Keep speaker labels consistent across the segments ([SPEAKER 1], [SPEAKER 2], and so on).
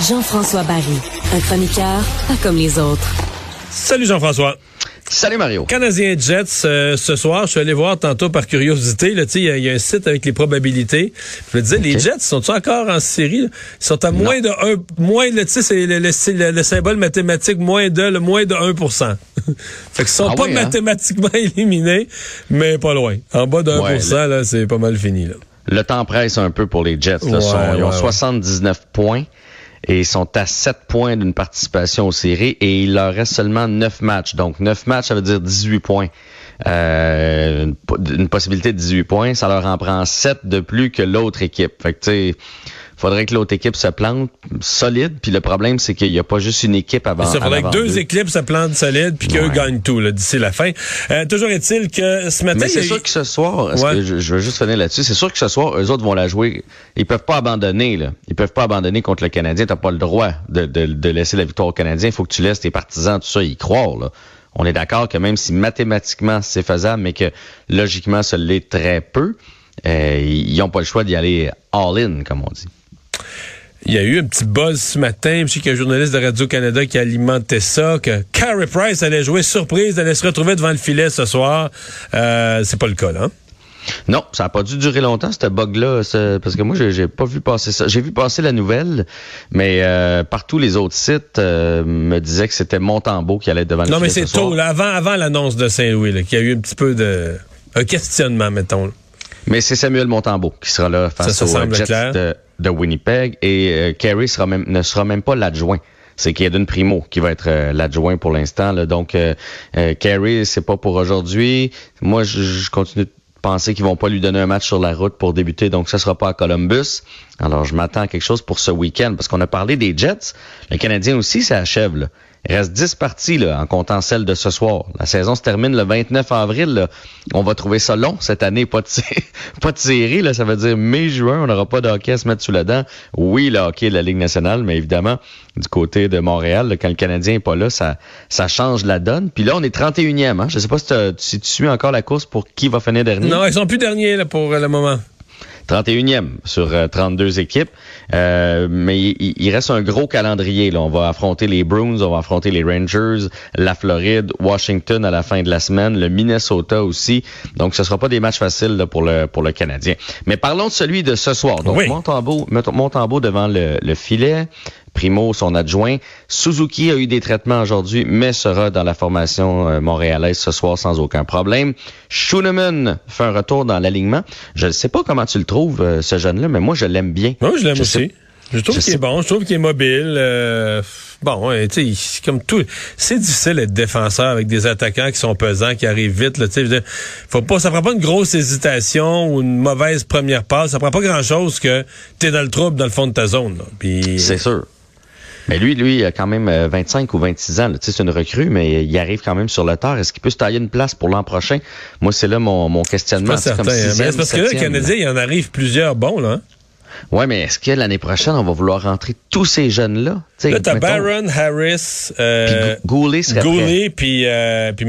[SPEAKER 1] Jean-François Barry, un chroniqueur pas comme les autres.
[SPEAKER 2] Salut Jean-François.
[SPEAKER 3] Salut Mario.
[SPEAKER 2] Canadien Jets, euh, ce soir, je suis allé voir tantôt par curiosité, il y, a- y a un site avec les probabilités. Je me disais, les Jets sont-ils encore en série? là? Ils sont à moins de 1, moins de, tu sais, c'est le, le- c'est le- le symbole mathématique, moins de, le moins de 1 Fait qu'ils sont
[SPEAKER 3] Ah
[SPEAKER 2] pas
[SPEAKER 3] oui, hein?
[SPEAKER 2] mathématiquement éliminés, mais pas loin. En bas de 1
[SPEAKER 3] Ouais,
[SPEAKER 2] là, c'est pas mal fini, là.
[SPEAKER 3] Le temps presse un peu pour les Jets. là.
[SPEAKER 2] Ouais,
[SPEAKER 3] Sont- ils ont
[SPEAKER 2] ouais, ouais.
[SPEAKER 3] 79 points et ils sont à 7 points d'une participation aux séries et il leur reste seulement 9 matchs. Donc 9 matchs, ça veut dire 18 points. Euh, une po- une possibilité de 18 points, ça leur en prend 7 de plus que l'autre équipe. Fait que tu faudrait que l'autre équipe se plante solide. Puis le problème, c'est qu'il n'y a pas juste une équipe avant.
[SPEAKER 2] Ça
[SPEAKER 3] en
[SPEAKER 2] faudrait que deux
[SPEAKER 3] d'eux.
[SPEAKER 2] équipes se plantent solides puis qu'eux
[SPEAKER 3] Ouais.
[SPEAKER 2] gagnent tout d'ici la fin. Euh, toujours est-il que ce matin,
[SPEAKER 3] Mais
[SPEAKER 2] il
[SPEAKER 3] c'est sûr que ce soir,
[SPEAKER 2] Ouais.
[SPEAKER 3] que je, je veux juste finir là-dessus, c'est sûr que ce soir, eux autres vont la jouer. Ils peuvent pas abandonner, là. Ils peuvent pas abandonner contre le Canadien. T'as pas le droit de, de, de laisser la victoire au Canadien. Il faut que tu laisses tes partisans, tout ça, y croire, là. On est d'accord que même si mathématiquement c'est faisable, mais que logiquement ça l'est très peu, euh, ils n'ont pas le choix d'y aller all-in, comme on dit.
[SPEAKER 2] Il y a eu un petit buzz ce matin. Je sais qu'il y a un journaliste de Radio-Canada qui alimentait ça, que Carey Price allait jouer surprise, allait se retrouver devant le filet ce soir. Euh, c'est pas le cas, là. hein?
[SPEAKER 3] Non, ça n'a pas dû durer longtemps, ce bug-là, ce- parce que moi, j'ai pas vu passer ça. J'ai vu passer la nouvelle, mais euh, partout les autres sites euh, me disaient que c'était Montembeau qui allait être devant le
[SPEAKER 2] Non, mais c'est
[SPEAKER 3] ce soir.
[SPEAKER 2] tôt, là, avant, avant l'annonce de Saint-Louis, là, qu'il y a eu un petit peu de... un questionnement, mettons. là.
[SPEAKER 3] Mais c'est Samuel Montembeau qui sera là face
[SPEAKER 2] Ça, ça semble
[SPEAKER 3] Jets de, de Winnipeg et euh, ne sera même pas l'adjoint. C'est Kaden Primo qui va être euh, l'adjoint pour l'instant. Donc, euh, euh, Carey, c'est pas pour aujourd'hui. Moi, je, je continue de penser qu'ils vont pas lui donner un match sur la route pour débuter, donc ça sera pas à Columbus. Alors, je m'attends à quelque chose pour ce week-end parce qu'on a parlé des Jets. Le Canadien aussi, ça achève. Là. Il reste 10 parties en comptant celle de ce soir. La saison se termine le 29 avril. On va trouver ça long cette année. Pas de, pas série. Là, ça veut dire mai-juin. On n'aura pas de hockey à se mettre sous la dent. Oui, le hockey de la Ligue nationale, mais évidemment, du côté de Montréal, quand le Canadien est pas là, ça, change la donne. Puis là, on est 31e. Hein? Je sais pas si, tu suis encore la course pour qui va finir dernier.
[SPEAKER 2] Non, ils sont plus derniers pour euh, le moment.
[SPEAKER 3] 31e sur euh, 32 équipes. Euh, mais il, il- reste un gros calendrier. Là. On va affronter les Bruins, on va affronter les Rangers, la Floride, Washington à la fin de la semaine, le Minnesota aussi. Donc, ce sera pas des matchs faciles là, pour le pour le Canadien. Mais parlons de celui de ce soir. Donc,
[SPEAKER 2] Oui.
[SPEAKER 3] Montembeau, Montembeau devant le, le filet. Primo, son adjoint. Suzuki a eu des traitements aujourd'hui, mais sera dans la formation euh, montréalaise ce soir sans aucun problème. Schooneman fait un retour dans l'alignement. Je ne sais pas comment tu le trouves, euh, ce jeune-là, mais moi, je l'aime bien.
[SPEAKER 2] Moi, je l'aime aussi.
[SPEAKER 3] sais-
[SPEAKER 2] Je trouve qu'il est bon, je trouve qu'il est mobile. euh, bon, ouais, tu sais, comme tout, c'est difficile d'être défenseur avec des attaquants qui sont pesants, qui arrivent vite. Là, dire, faut pas, ça prend pas une grosse hésitation ou une mauvaise première passe. Ça prend pas grand-chose que t'es dans le trouble dans le fond de ta zone.
[SPEAKER 3] C'est sûr. Mais lui, lui, il a quand même euh, 25 ou 26 ans. Tu sais, C'est une recrue, mais il arrive quand même sur le tard. Est-ce qu'il peut se tailler une place pour l'an prochain? Moi, c'est là mon, mon questionnement.
[SPEAKER 2] pas
[SPEAKER 3] C'est
[SPEAKER 2] certain.
[SPEAKER 3] comme
[SPEAKER 2] hein. Mais parce que là, le. Canadien, il en arrive plusieurs bons, là. hein.
[SPEAKER 3] Ouais, mais est-ce que l'année prochaine, on va vouloir rentrer tous ces jeunes-là?
[SPEAKER 2] Là, t'as
[SPEAKER 3] mettons,
[SPEAKER 2] Barron, Harris,
[SPEAKER 3] puis
[SPEAKER 2] euh,
[SPEAKER 3] Gou- Goulet prêt.
[SPEAKER 2] Goulet, puis euh, puis.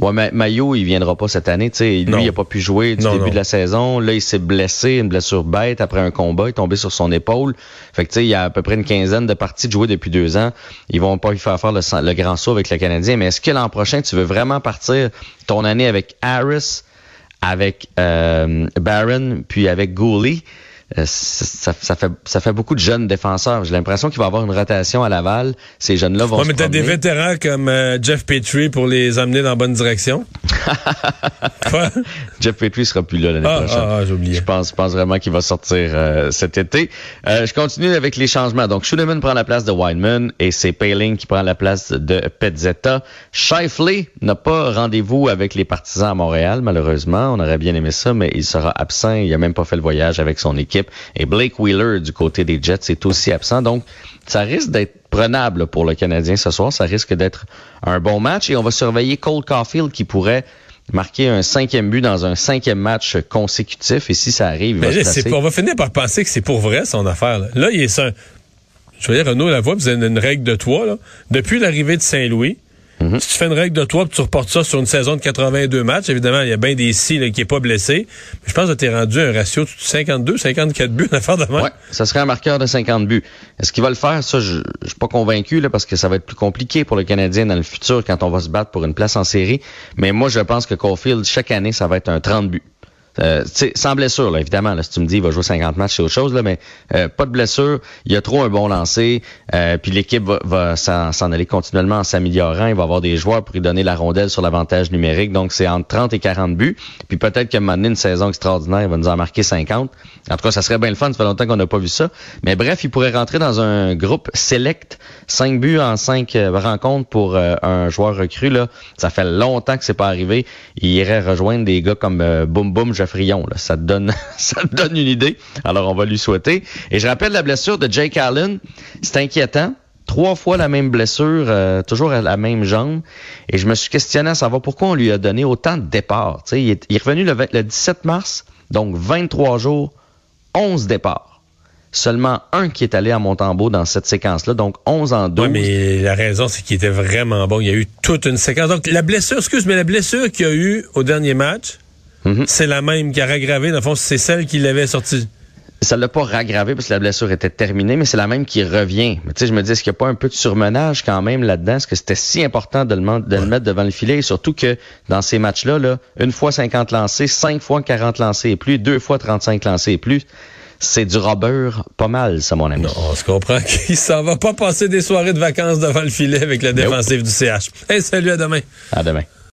[SPEAKER 3] Ouais, mais Mayo, il viendra pas cette année. Tu sais, lui,
[SPEAKER 2] Non.
[SPEAKER 3] il a pas pu jouer du
[SPEAKER 2] Non,
[SPEAKER 3] début
[SPEAKER 2] non.
[SPEAKER 3] de la saison. Là, il s'est blessé, une blessure bête après un combat. Il est tombé sur son épaule. Fait que tu sais, il y a à peu près une quinzaine de parties de jouer depuis deux ans. Ils vont pas lui faire faire le, grand saut avec le Canadien. Mais est-ce que l'an prochain, tu veux vraiment partir ton année avec Harris, avec euh, Barron, puis avec Gooley? Euh, ça, ça, fait, ça fait beaucoup de jeunes défenseurs. J'ai l'impression qu'il va y avoir une rotation à Laval. Ces jeunes-là vont
[SPEAKER 2] ouais,
[SPEAKER 3] se
[SPEAKER 2] mais t'as des vétérans comme euh, Jeff Petrie pour les amener dans la bonne direction? Quoi?
[SPEAKER 3] Jeff Petrie sera plus là l'année
[SPEAKER 2] Ah,
[SPEAKER 3] prochaine.
[SPEAKER 2] ah, ah, j'ai oublié.
[SPEAKER 3] Je pense, pense vraiment qu'il va sortir euh, cet été. Euh, je continue avec les changements. Donc, Schuneman prend la place de Weinman et c'est Paling qui prend la place de Pezzetta. Shifley n'a pas rendez-vous avec les partisans à Montréal, malheureusement. On aurait bien aimé ça, mais il sera absent. Il a même pas fait le voyage avec son équipe. Et Blake Wheeler du côté des Jets est aussi absent. Donc, ça risque d'être prenable pour le Canadien ce soir. Ça risque d'être un bon match et on va surveiller Cole Caulfield qui pourrait marquer un cinquième but dans un cinquième match consécutif. Et si ça arrive, il
[SPEAKER 2] Mais là,
[SPEAKER 3] placer.
[SPEAKER 2] on va finir par penser que c'est pour vrai son affaire. Là, là il est un. Je voyais Renaud Lavoie, vous avez une règle de toi. Là. Depuis l'arrivée de Saint-Louis,
[SPEAKER 3] Mhm.
[SPEAKER 2] si tu fais une règle de toi puis tu reportes ça sur une saison de 82 matchs, évidemment, il y a bien des si là, qui est pas blessé. Mais je pense que tu es rendu un ratio de 52, 54 buts, une affaire de.
[SPEAKER 3] Ouais, ça serait un marqueur de 50 buts. Est-ce qu'il va le faire? Ça, je, je suis pas convaincu là, parce que ça va être plus compliqué pour le Canadien dans le futur quand on va se battre pour une place en série. Mais moi, je pense que Caulfield, chaque année, ça va être un 30 buts. Euh, sans blessure, là, évidemment. Là, si tu me dis il va jouer 50 matchs, c'est autre chose, là, mais euh, pas de blessure. Il a trop un bon lancer. Euh, puis l'équipe va, va s'en aller continuellement en s'améliorant. Il va avoir des joueurs pour lui donner la rondelle sur l'avantage numérique. Donc, c'est entre 30 et 40 buts. Puis peut-être qu'à un moment donné, une saison extraordinaire, il va nous en marquer 50. En tout cas, ça serait bien le fun. Ça fait longtemps qu'on n'a pas vu ça. Mais bref, il pourrait rentrer dans un groupe select. 5 buts en 5 rencontres pour euh, un joueur recru. Là. Ça fait longtemps que c'est pas arrivé. Il irait rejoindre des gars comme euh, Boum Boum Geoffrion. Là. Ça te donne ça te donne une idée. Alors, on va lui souhaiter. Et je rappelle la blessure de Jake Allen. C'est inquiétant. Trois fois la même blessure, euh, toujours à la même jambe. Et je me suis questionné à savoir pourquoi on lui a donné autant de départs. Il, est, il est revenu le, 20 le 17 mars, donc 23 jours, 11 départs. Seulement un qui est allé à Montembeau dans cette séquence-là, donc 11 en 12.
[SPEAKER 2] Ouais, mais la raison, c'est qu'il était vraiment bon. Il y a eu toute une séquence. Donc, la blessure, excuse, mais la blessure qu'il y a eu au dernier match,
[SPEAKER 3] Mhm.
[SPEAKER 2] c'est la même qui a raggravé. Dans le fond, c'est celle qui l'avait sorti.
[SPEAKER 3] Ça l'a pas raggravé parce que la blessure était terminée, mais c'est la même qui revient. Mais tu sais, je me dis, est-ce qu'il n'y a pas un peu de surmenage quand même là-dedans? Est-ce que c'était si important de le, man- de le mettre devant le filet? Et surtout que dans ces matchs-là, là, une fois 50 lancés, cinq fois 40 lancés et plus, deux fois 35 lancés et plus, c'est du robeur pas mal, ça, mon ami.
[SPEAKER 2] Non, on se comprend qu'il s'en va pas passer des soirées de vacances devant le filet avec la
[SPEAKER 3] Nope.
[SPEAKER 2] défensive du CH. Hey, salut, à demain.
[SPEAKER 3] À demain.